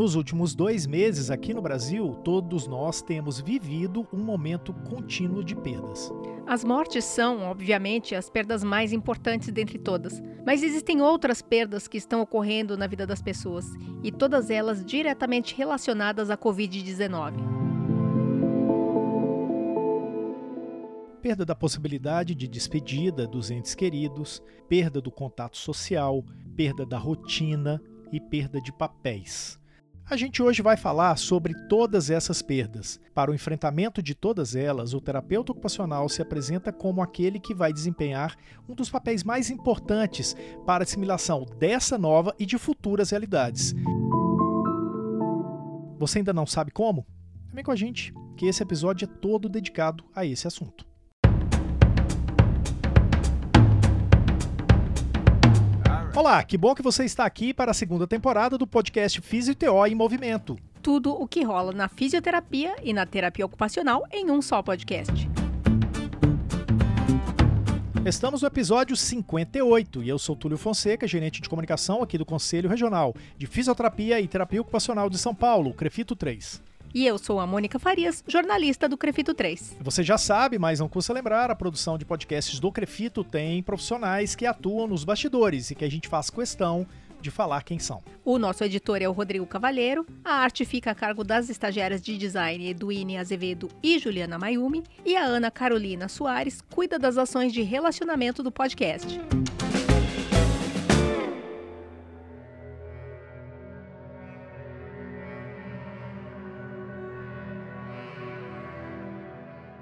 Nos últimos dois meses aqui no Brasil, todos nós temos vivido um momento contínuo de perdas. As mortes são, obviamente, as perdas mais importantes dentre todas, mas existem outras perdas que estão ocorrendo na vida das pessoas, e todas elas diretamente relacionadas à Covid-19. Perda da possibilidade de despedida dos entes queridos, perda do contato social, perda da rotina e perda de papéis. A gente hoje vai falar sobre todas essas perdas. Para o enfrentamento de todas elas, o terapeuta ocupacional se apresenta como aquele que vai desempenhar um dos papéis mais importantes para a assimilação dessa nova e de futuras realidades. Você ainda não sabe como? Vem com a gente, que esse episódio é todo dedicado a esse assunto. Olá, que bom que você está aqui para a segunda temporada do podcast Fisio em Movimento. Tudo o que rola na fisioterapia e na terapia ocupacional em um só podcast. Estamos no episódio 58 e eu sou Túlio Fonseca, gerente de comunicação aqui do Conselho Regional de Fisioterapia e Terapia Ocupacional de São Paulo, Crefito 3. E eu sou a Mônica Farias, jornalista do Crefito 3. Você já sabe, mas não custa lembrar, a produção de podcasts do Crefito tem profissionais que atuam nos bastidores e que a gente faz questão de falar quem são. O nosso editor é o Rodrigo Cavalheiro, a arte fica a cargo das estagiárias de design Eduine Azevedo e Juliana Mayumi, e a Ana Carolina Soares cuida das ações de relacionamento do podcast.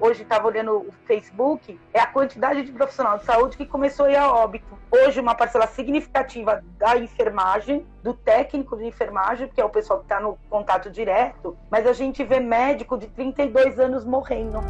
Hoje estava olhando o Facebook, é a quantidade de profissional de saúde que começou a ir a óbito. Hoje, uma parcela significativa da enfermagem, do técnico de enfermagem, que é o pessoal que está no contato direto, mas a gente vê médico de 32 anos morrendo.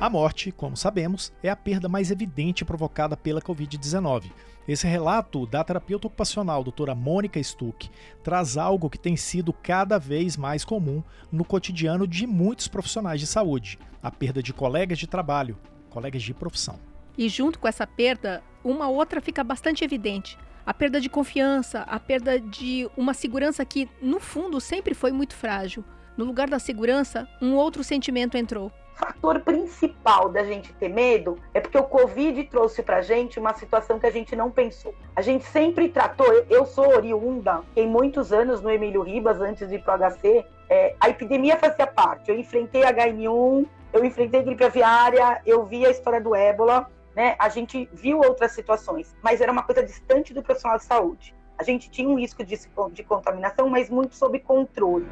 A morte, como sabemos, é a perda mais evidente provocada pela Covid-19. Esse relato da terapeuta ocupacional doutora Mônica Stuck traz algo que tem sido cada vez mais comum no cotidiano de muitos profissionais de saúde: a perda de colegas de trabalho, colegas de profissão. E junto com essa perda, uma outra fica bastante evidente. A perda de confiança, a perda de uma segurança que, no fundo, sempre foi muito frágil. No lugar da segurança, um outro sentimento entrou, fator principal da gente ter medo é porque o Covid trouxe pra gente uma situação que a gente não pensou. A gente sempre tratou, eu sou oriunda, fiquei muitos anos no Emílio Ribas antes de ir pro HC, é, a epidemia fazia parte. Eu enfrentei H1N1, eu enfrentei gripe aviária, eu vi a história do ébola, né? A gente viu outras situações, mas era uma coisa distante do profissional de saúde. A gente tinha um risco de, de contaminação, mas muito sob controle.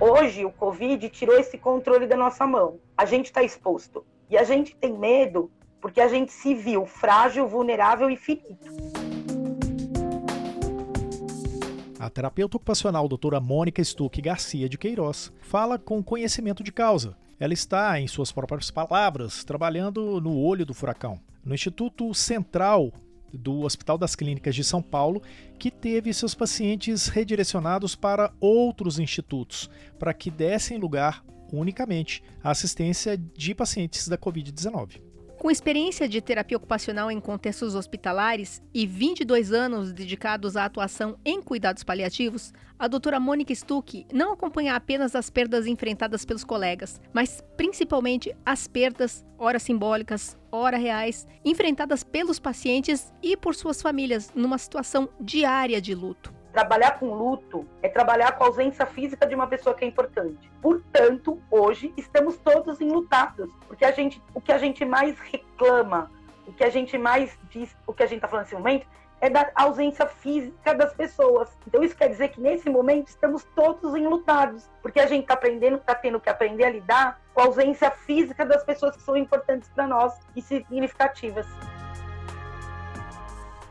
Hoje, o Covid tirou esse controle da nossa mão. A gente está exposto. E a gente tem medo porque a gente se viu frágil, vulnerável e finito. A terapeuta ocupacional doutora Mônica Stuck Garcia de Queiroz fala com conhecimento de causa. Ela está, em suas próprias palavras, trabalhando no olho do furacão. No Instituto Central do Hospital das Clínicas de São Paulo, que teve seus pacientes redirecionados para outros institutos, para que dessem lugar unicamente à assistência de pacientes da Covid-19. Com experiência de terapia ocupacional em contextos hospitalares e 22 anos dedicados à atuação em cuidados paliativos, a doutora Mônica Stuck não acompanha apenas as perdas enfrentadas pelos colegas, mas principalmente as perdas, ora simbólicas, ora reais, enfrentadas pelos pacientes e por suas famílias numa situação diária de luto. Trabalhar com luto é trabalhar com a ausência física de uma pessoa que é importante. Portanto, hoje estamos todos enlutados, porque a gente, o que a gente mais reclama, o que a gente mais diz, o que a gente está falando nesse momento, é da ausência física das pessoas. Então isso quer dizer que nesse momento estamos todos enlutados, porque a gente está aprendendo, está tendo que aprender a lidar com a ausência física das pessoas que são importantes para nós e significativas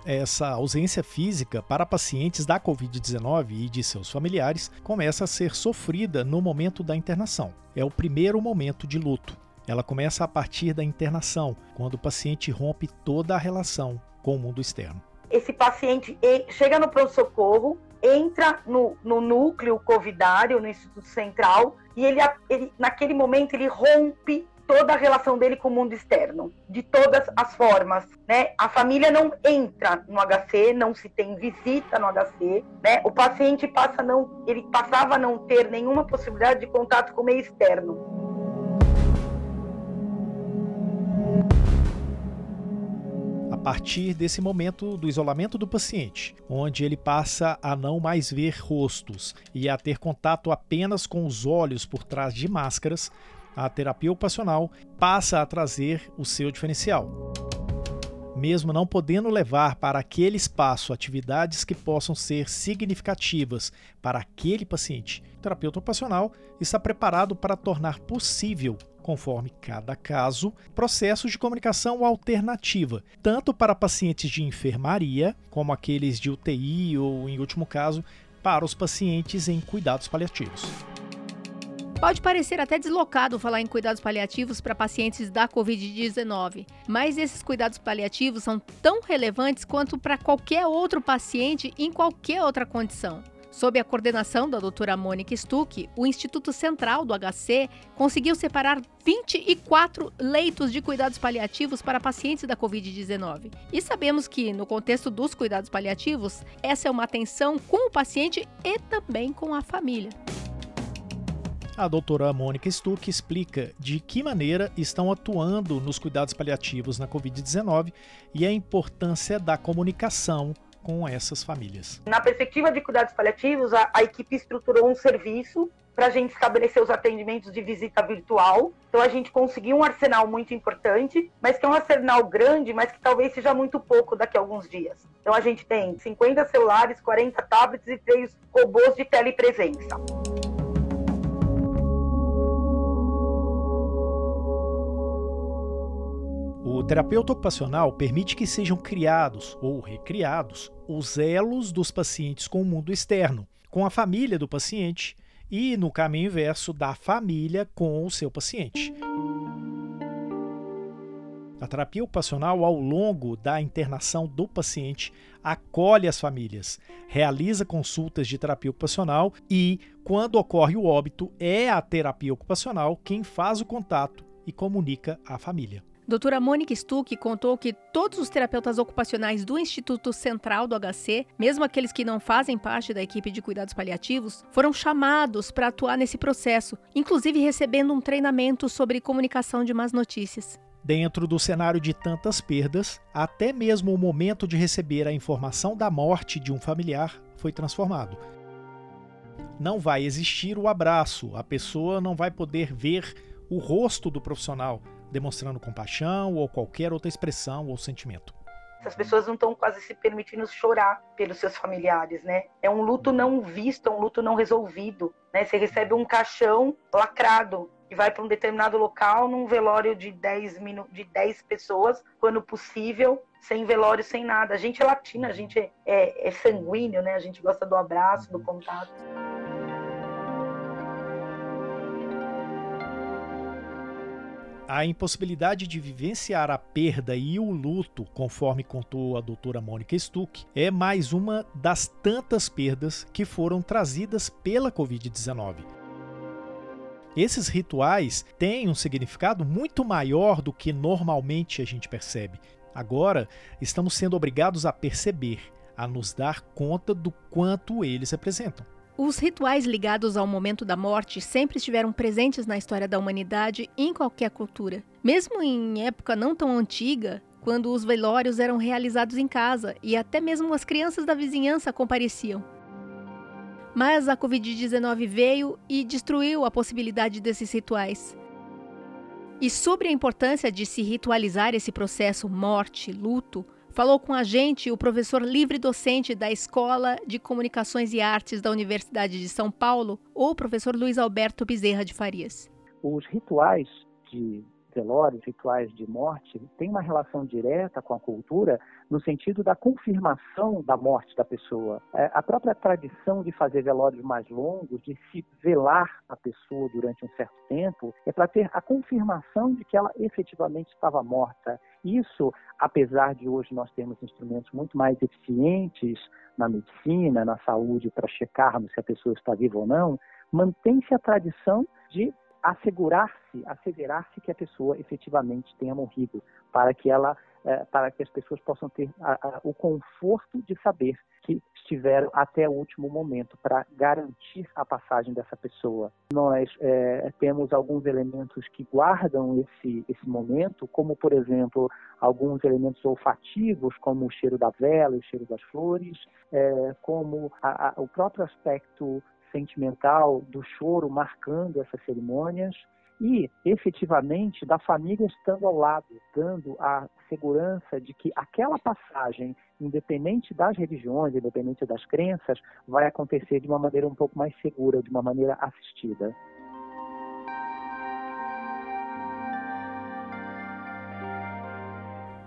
essa ausência física para pacientes da Covid-19 e de seus familiares começa a ser sofrida no momento da internação. É o primeiro momento de luto. Ela começa a partir da internação, quando o paciente rompe toda a relação com o mundo externo. Esse paciente chega no pronto-socorro, entra no, no núcleo covidário, no Instituto Central, e ele, ele, naquele momento ele rompe toda a relação dele com o mundo externo, de todas as formas, né? A família não entra no HC, não se tem visita no HC, né? O paciente passa a não, ele passava a não ter nenhuma possibilidade de contato com o meio externo. partir desse momento do isolamento do paciente, onde ele passa a não mais ver rostos e a ter contato apenas com os olhos por trás de máscaras, a terapia ocupacional passa a trazer o seu diferencial. Mesmo não podendo levar para aquele espaço atividades que possam ser significativas para aquele paciente, o terapeuta ocupacional está preparado para tornar possível conforme cada caso, processos de comunicação alternativa, tanto para pacientes de enfermaria, como aqueles de UTI ou, em último caso, para os pacientes em cuidados paliativos. Pode parecer até deslocado falar em cuidados paliativos para pacientes da Covid-19, mas esses cuidados paliativos são tão relevantes quanto para qualquer outro paciente em qualquer outra condição. Sob a coordenação da doutora Mônica Stuck, o Instituto Central do HC conseguiu separar 24 leitos de cuidados paliativos para pacientes da Covid-19. E sabemos que, no contexto dos cuidados paliativos, essa é uma atenção com o paciente e também com a família. A doutora Mônica Stuck explica de que maneira estão atuando nos cuidados paliativos na Covid-19 e a importância da comunicação com essas famílias. Na perspectiva de cuidados paliativos, a, a equipe estruturou um serviço para a gente estabelecer os atendimentos de visita virtual. Então a gente conseguiu um arsenal muito importante, mas que é um arsenal grande, mas que talvez seja muito pouco daqui a alguns dias. Então a gente tem 50 celulares, 40 tablets e três robôs de telepresença. O terapeuta ocupacional permite que sejam criados ou recriados os elos dos pacientes com o mundo externo, com a família do paciente e, no caminho inverso, da família com o seu paciente. A terapia ocupacional, ao longo da internação do paciente, acolhe as famílias, realiza consultas de terapia ocupacional e, quando ocorre o óbito, é a terapia ocupacional quem faz o contato e comunica à família. Doutora Mônica Stuck contou que todos os terapeutas ocupacionais do Instituto Central do HC, mesmo aqueles que não fazem parte da equipe de cuidados paliativos, foram chamados para atuar nesse processo, inclusive recebendo um treinamento sobre comunicação de más notícias. Dentro do cenário de tantas perdas, até mesmo o momento de receber a informação da morte de um familiar foi transformado. Não vai existir o abraço, a pessoa não vai poder ver o rosto do profissional, demonstrando compaixão ou qualquer outra expressão ou sentimento. As pessoas não estão quase se permitindo chorar pelos seus familiares, né? É um luto não visto, é um luto não resolvido, né? Você recebe um caixão lacrado e vai para um determinado local num velório de 10 minu de 10 pessoas, quando possível, sem velório, sem nada. A gente é latina, a gente é, é, é sanguíneo, né? A gente gosta do abraço, do contato. A impossibilidade de vivenciar a perda e o luto, conforme contou a doutora Mônica Stuck, é mais uma das tantas perdas que foram trazidas pela Covid-19. Esses rituais têm um significado muito maior do que normalmente a gente percebe. Agora, estamos sendo obrigados a perceber, a nos dar conta do quanto eles representam. Os rituais ligados ao momento da morte sempre estiveram presentes na história da humanidade em qualquer cultura. Mesmo em época não tão antiga, quando os velórios eram realizados em casa e até mesmo as crianças da vizinhança compareciam. Mas a Covid-19 veio e destruiu a possibilidade desses rituais. E sobre a importância de se ritualizar esse processo morte, luto, Falou com a gente o professor livre docente da Escola de Comunicações e Artes da Universidade de São Paulo, o professor Luiz Alberto Bezerra de Farias. Os rituais de velórios, rituais de morte, têm uma relação direta com a cultura no sentido da confirmação da morte da pessoa. É, a própria tradição de fazer velórios mais longos, de se velar a pessoa durante um certo tempo, é para ter a confirmação de que ela efetivamente estava morta. Isso, apesar de hoje nós termos instrumentos muito mais eficientes na medicina, na saúde, para checarmos se a pessoa está viva ou não, mantém-se a tradição de assegurar-se, assegurar-se que a pessoa efetivamente tenha morrido, para que ela, é, para que as pessoas possam ter a, a, o conforto de saber que estiveram até o último momento para garantir a passagem dessa pessoa. Nós é, temos alguns elementos que guardam esse, esse momento, como, por exemplo, alguns elementos olfativos, como o cheiro da vela, o cheiro das flores, é, como a, o próprio aspecto sentimental do choro marcando essas cerimônias e, efetivamente, da família estando ao lado, dando a segurança de que aquela passagem, independente das religiões, independente das crenças, vai acontecer de uma maneira um pouco mais segura, de uma maneira assistida.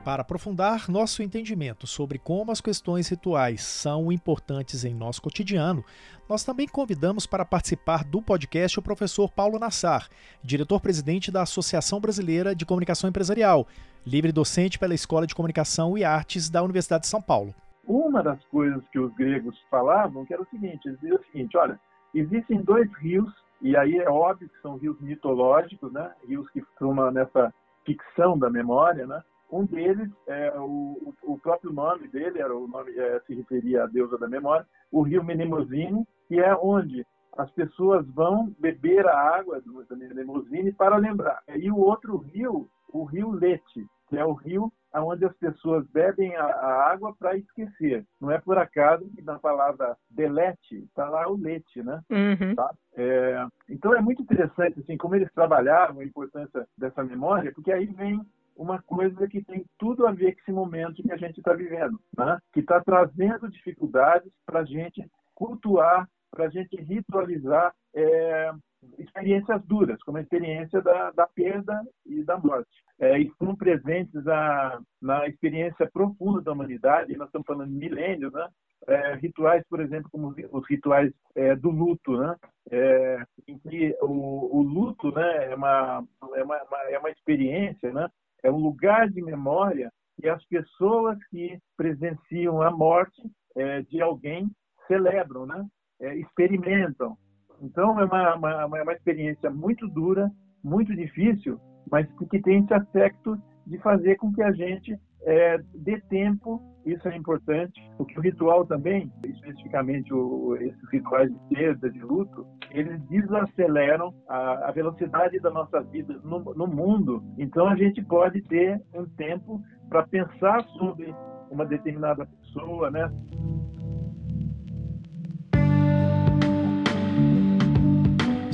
Para aprofundar nosso entendimento sobre como as questões rituais são importantes em nosso cotidiano, nós também convidamos para participar do podcast o professor Paulo Nassar, diretor-presidente da Associação Brasileira de Comunicação Empresarial, livre docente pela Escola de Comunicação e Artes da Universidade de São Paulo. Uma das coisas que os gregos falavam que era o seguinte, eles diziam o seguinte, olha, existem dois rios, e aí é óbvio que são rios mitológicos, né? rios que estão nessa ficção da memória, né? Um deles, é, o, o próprio nome dele era o nome é, se referia à deusa da memória, o rio Menemosine, que é onde as pessoas vão beber a água do Menemosine para lembrar. E o outro rio, o rio Lete, que é o rio onde as pessoas bebem a, a água para esquecer. Não é por acaso que na palavra delete está lá o leite, né? Uhum. Tá? É, então é muito interessante assim como eles trabalhavam a importância dessa memória, porque aí vem uma coisa que tem tudo a ver com esse momento que a gente está vivendo, né? que está trazendo dificuldades para a gente cultuar, para a gente ritualizar é, experiências duras, como a experiência da, da perda e da morte. É, estão presentes na, na experiência profunda da humanidade, nós estamos falando de milênios, né? É, rituais, por exemplo, como os rituais é, do luto, né? É, em que o, o, luto né, é, uma, é, uma, é uma experiência né, é um lugar de memória que as pessoas que presenciam a morte é, de alguém celebram, né? É, experimentam. Então, é uma, uma, uma experiência muito dura, muito difícil, mas que tem esse aspecto de fazer com que a gente é, dê tempo, isso é importante, porque o ritual também, especificamente o, esses rituais de perda, de luto, eles desaceleram a, a velocidade da nossa vida no, no mundo. Então a gente pode ter um tempo para pensar sobre uma determinada pessoa, né?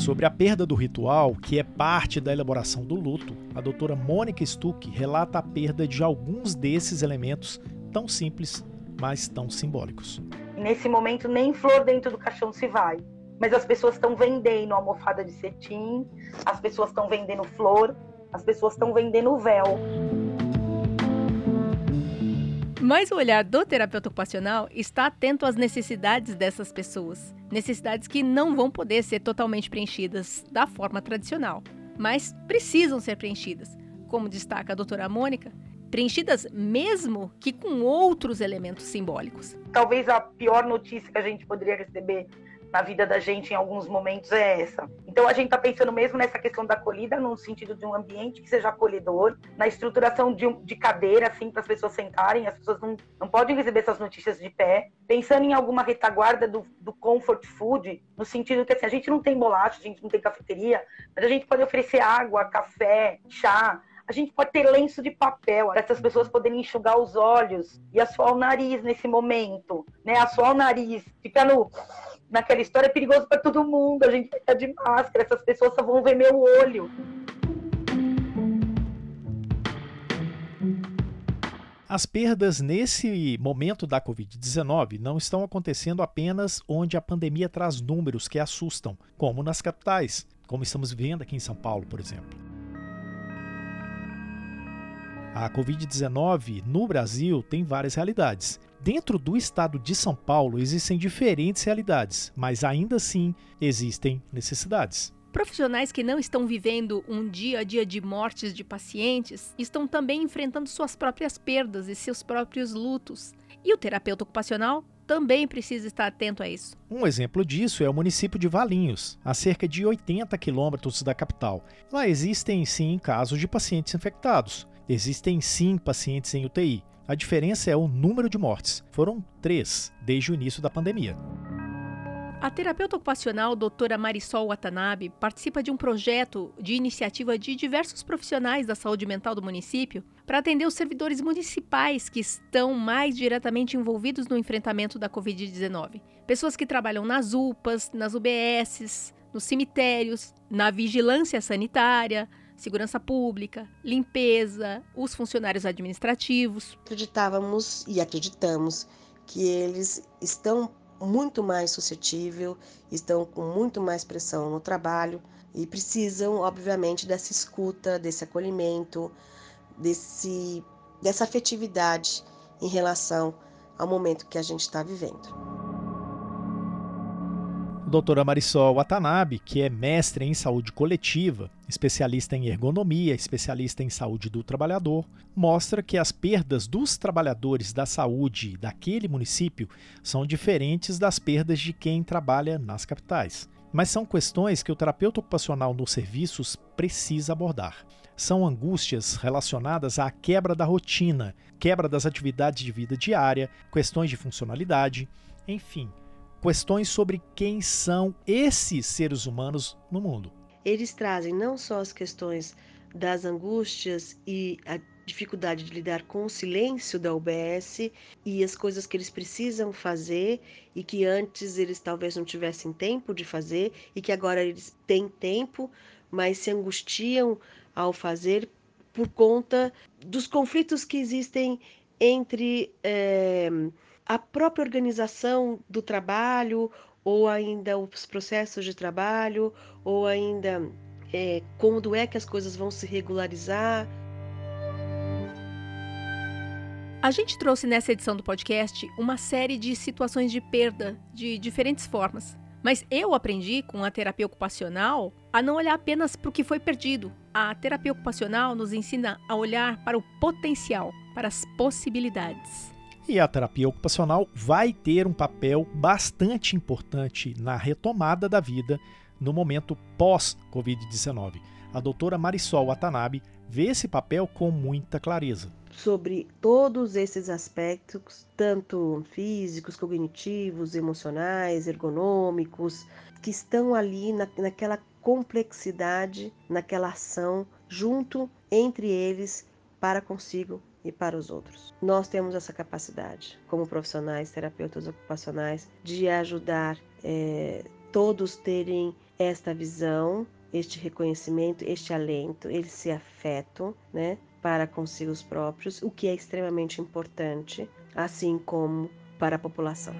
Sobre a perda do ritual, que é parte da elaboração do luto, a doutora Mônica Stuck relata a perda de alguns desses elementos tão simples, mas tão simbólicos. Nesse momento, nem flor dentro do caixão se vai. Mas as pessoas estão vendendo almofada de cetim, as pessoas estão vendendo flor, as pessoas estão vendendo véu. Mas o olhar do terapeuta ocupacional está atento às necessidades dessas pessoas. Necessidades que não vão poder ser totalmente preenchidas da forma tradicional, mas precisam ser preenchidas. Como destaca a doutora Mônica, preenchidas mesmo que com outros elementos simbólicos. Talvez a pior notícia que a gente poderia receber na vida da gente em alguns momentos é essa. Então a gente está pensando mesmo nessa questão da acolhida, no sentido de um ambiente que seja acolhedor, na estruturação de, de cadeira, assim, para as pessoas sentarem, as pessoas não, não podem receber essas notícias de pé. Pensando em alguma retaguarda do, do comfort food, no sentido que assim, a gente não tem bolacha, a gente não tem cafeteria, mas a gente pode oferecer água, café, chá, a gente pode ter lenço de papel para essas pessoas poderem enxugar os olhos e assoar o nariz nesse momento, né? Assoar o nariz, ficar no naquela história é perigoso para todo mundo, a gente estar de máscara, essas pessoas só vão ver meu olho. As perdas nesse momento da Covid-19 não estão acontecendo apenas onde a pandemia traz números que assustam, como nas capitais, como estamos vendo aqui em São Paulo, por exemplo. A Covid-19 no Brasil tem várias realidades. Dentro do estado de São Paulo existem diferentes realidades, mas ainda assim existem necessidades. Profissionais que não estão vivendo um dia a dia de mortes de pacientes estão também enfrentando suas próprias perdas e seus próprios lutos. E o terapeuta ocupacional também precisa estar atento a isso. Um exemplo disso é o município de Valinhos, a cerca de 80 quilômetros da capital. Lá existem sim casos de pacientes infectados. Existem sim pacientes em UTI. A diferença é o número de mortes. Foram três desde o início da pandemia. A terapeuta ocupacional doutora Marisol Watanabe participa de um projeto de iniciativa de diversos profissionais da saúde mental do município para atender os servidores municipais que estão mais diretamente envolvidos no enfrentamento da Covid-19. Pessoas que trabalham nas UPAs, nas UBSs, nos cemitérios, na vigilância sanitária, segurança pública, limpeza, os funcionários administrativos. Acreditávamos e acreditamos que eles estão muito mais suscetível, estão com muito mais pressão no trabalho e precisam, obviamente, dessa escuta, desse acolhimento, desse, dessa afetividade em relação ao momento que a gente está vivendo doutora Marisol Watanabe, que é mestre em saúde coletiva, especialista em ergonomia, especialista em saúde do trabalhador, mostra que as perdas dos trabalhadores da saúde daquele município são diferentes das perdas de quem trabalha nas capitais. Mas são questões que o terapeuta ocupacional nos serviços precisa abordar. São angústias relacionadas à quebra da rotina, quebra das atividades de vida diária, questões de funcionalidade, enfim, questões sobre quem são esses seres humanos no mundo. Eles trazem não só as questões das angústias e a dificuldade de lidar com o silêncio da UBS e as coisas que eles precisam fazer e que antes eles talvez não tivessem tempo de fazer e que agora eles têm tempo, mas se angustiam ao fazer por conta dos conflitos que existem entre é, a própria organização do trabalho, ou ainda os processos de trabalho, ou ainda é, quando é que as coisas vão se regularizar. A gente trouxe nessa edição do podcast uma série de situações de perda de diferentes formas. Mas eu aprendi com a terapia ocupacional a não olhar apenas para o que foi perdido. A terapia ocupacional nos ensina a olhar para o potencial, para as possibilidades. E a terapia ocupacional vai ter um papel bastante importante na retomada da vida no momento pós-Covid-19. A doutora Marisol Watanabe vê esse papel com muita clareza. Sobre todos esses aspectos, tanto físicos, cognitivos, emocionais, ergonômicos, que estão ali na, naquela complexidade, naquela ação, junto entre eles para consigo e para os outros. Nós temos essa capacidade, como profissionais, terapeutas ocupacionais, de ajudar é, todos terem esta visão, este reconhecimento, este alento, esse afeto, né, para consigo próprios, o que é extremamente importante, assim como para a população.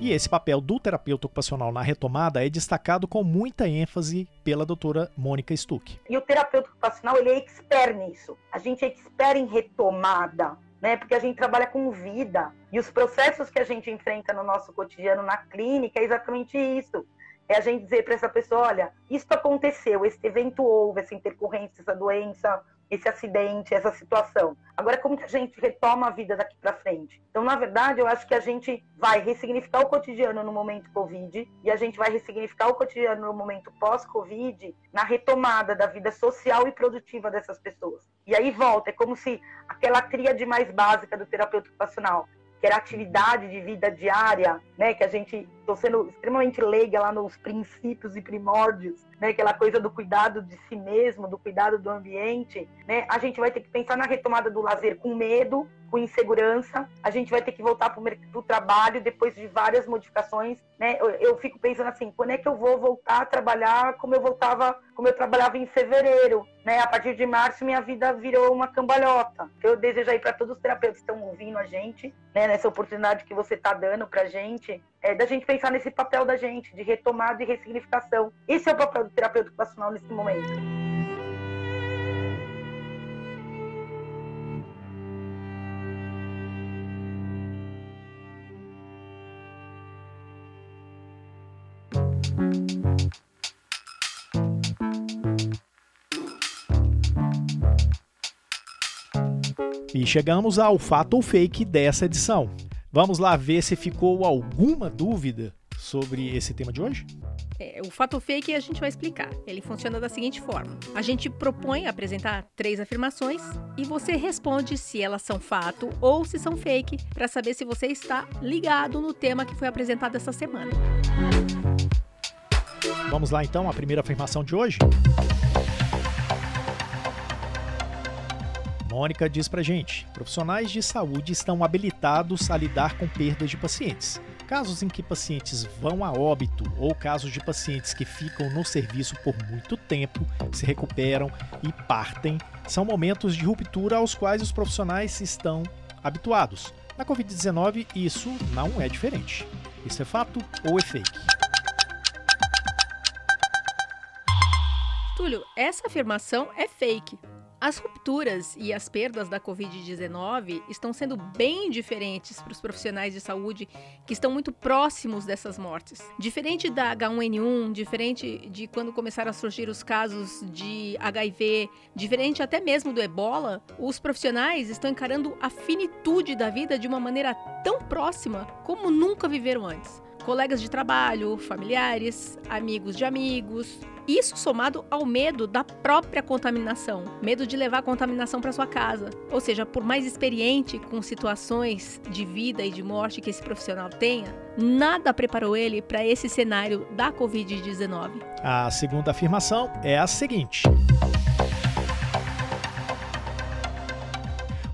E esse papel do terapeuta ocupacional na retomada é destacado com muita ênfase pela doutora Mônica Stuck. E o terapeuta ocupacional, ele é expert nisso. A gente é expert em retomada, né? Porque a gente trabalha com vida. E os processos que a gente enfrenta no nosso cotidiano na clínica é exatamente isso. É a gente dizer para essa pessoa, olha, isso aconteceu, esse evento houve, essa intercorrência, essa doença, esse acidente, essa situação. Agora, como que a gente retoma a vida daqui para frente? Então, na verdade, eu acho que a gente vai ressignificar o cotidiano no momento Covid e a gente vai ressignificar o cotidiano no momento pós-Covid na retomada da vida social e produtiva dessas pessoas. E aí volta, é como se aquela tríade mais básica do terapeuta ocupacional, que era atividade de vida diária, né, que a gente estou sendo extremamente leiga lá nos princípios e primórdios, né, aquela coisa do cuidado de si mesmo, do cuidado do ambiente, né, a gente vai ter que pensar na retomada do lazer com medo, com insegurança, a gente vai ter que voltar para o trabalho depois de várias modificações, né, eu, eu, fico pensando assim, quando é que eu vou voltar a trabalhar como eu voltava, como eu trabalhava em fevereiro, né, a partir de março minha vida virou uma cambalhota. Eu desejo aí para todos os terapeutas que estão ouvindo a gente, né, nessa oportunidade que você está dando para a gente, é, da gente pensar nesse papel da gente, de retomada e ressignificação. Esse é o papel do terapeuta ocupacional nesse momento. E chegamos ao fato ou fake dessa edição. Vamos lá ver se ficou alguma dúvida sobre esse tema de hoje? É, o fato fake a gente vai explicar. Ele funciona da seguinte forma: a gente propõe apresentar três afirmações e você responde se elas são fato ou se são fake, para saber se você está ligado no tema que foi apresentado essa semana. Vamos lá então, a primeira afirmação de hoje. Mônica diz pra gente: profissionais de saúde estão habilitados a lidar com perdas de pacientes. Casos em que pacientes vão a óbito ou casos de pacientes que ficam no serviço por muito tempo, se recuperam e partem, são momentos de ruptura aos quais os profissionais estão habituados. Na Covid-19, isso não é diferente. Isso é fato ou é fake? Túlio, essa afirmação é fake. As rupturas e as perdas da Covid-19 estão sendo bem diferentes para os profissionais de saúde que estão muito próximos dessas mortes. Diferente da H1N1, diferente de quando começaram a surgir os casos de HIV, diferente até mesmo do ebola, os profissionais estão encarando a finitude da vida de uma maneira tão próxima como nunca viveram antes colegas de trabalho, familiares, amigos de amigos. Isso somado ao medo da própria contaminação, medo de levar a contaminação para sua casa. Ou seja, por mais experiente com situações de vida e de morte que esse profissional tenha, nada preparou ele para esse cenário da Covid-19. A segunda afirmação é a seguinte.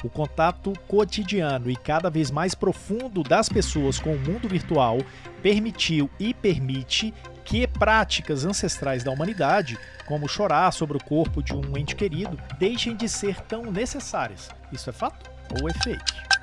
O contato cotidiano e cada vez mais profundo das pessoas com o mundo virtual permitiu e permite que práticas ancestrais da humanidade, como chorar sobre o corpo de um ente querido, deixem de ser tão necessárias. Isso é fato ou é fake?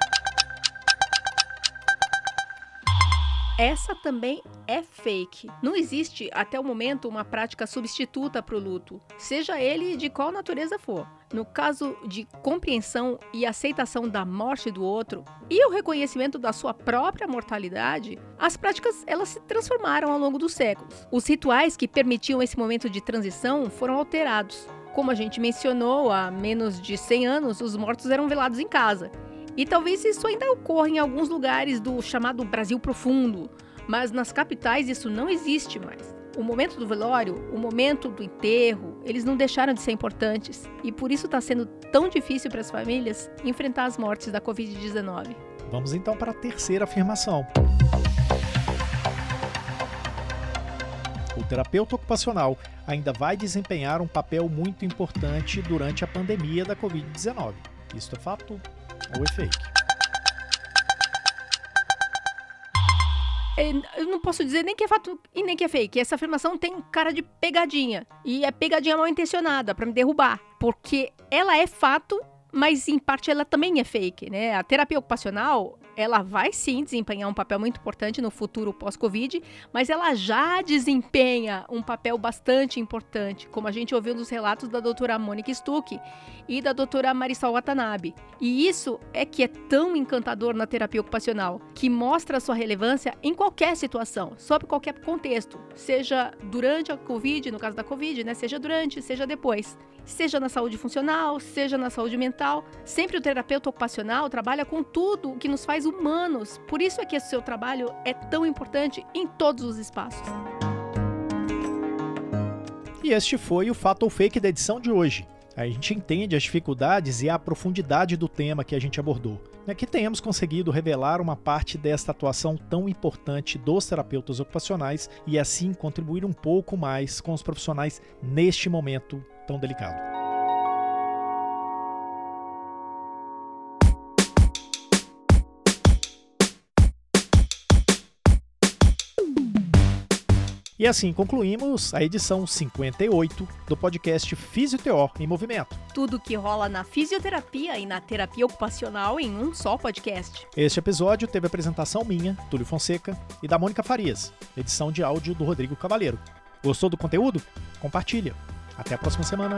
Essa também é fake. Não existe, até o momento, uma prática substituta para o luto, seja ele de qual natureza for. No caso de compreensão e aceitação da morte do outro e o reconhecimento da sua própria mortalidade, as práticas elas se transformaram ao longo dos séculos. Os rituais que permitiam esse momento de transição foram alterados. Como a gente mencionou, há menos de 100 anos, os mortos eram velados em casa. E talvez isso ainda ocorra em alguns lugares do chamado Brasil profundo, mas nas capitais isso não existe mais. O momento do velório, o momento do enterro, eles não deixaram de ser importantes e por isso está sendo tão difícil para as famílias enfrentar as mortes da Covid-19. Vamos então para a terceira afirmação. O terapeuta ocupacional ainda vai desempenhar um papel muito importante durante a pandemia da Covid-19. Isso é fato ou é fake? É, eu não posso dizer nem que é fato e nem que é fake. Essa afirmação tem cara de pegadinha. E é pegadinha mal intencionada para me derrubar. Porque ela é fato, mas em parte ela também é fake, né? A terapia ocupacional, ela vai sim desempenhar um papel muito importante no futuro pós-Covid, mas ela já desempenha um papel bastante importante, como a gente ouviu nos relatos da doutora Mônica Stuck e da doutora Marisol Watanabe. E isso é que é tão encantador na terapia ocupacional, que mostra sua relevância em qualquer situação, sob qualquer contexto, seja durante a Covid, no caso da Covid, né? Seja durante, seja depois. Seja na saúde funcional, seja na saúde mental, sempre o terapeuta ocupacional trabalha com tudo o que nos faz humanos. Por isso é que o seu trabalho é tão importante em todos os espaços. E este foi o Fato ou Fake da edição de hoje. A gente entende as dificuldades e a profundidade do tema que a gente abordou. É que tenhamos conseguido revelar uma parte desta atuação tão importante dos terapeutas ocupacionais e assim contribuir um pouco mais com os profissionais neste momento tão delicado. E assim concluímos a edição 58 do podcast Fisioteor em Movimento. Tudo que rola na fisioterapia e na terapia ocupacional em um só podcast. Este episódio teve apresentação minha, Túlio Fonseca, e da Mônica Farias, edição de áudio do Rodrigo Cavaleiro. Gostou do conteúdo? Compartilha. Até a próxima semana.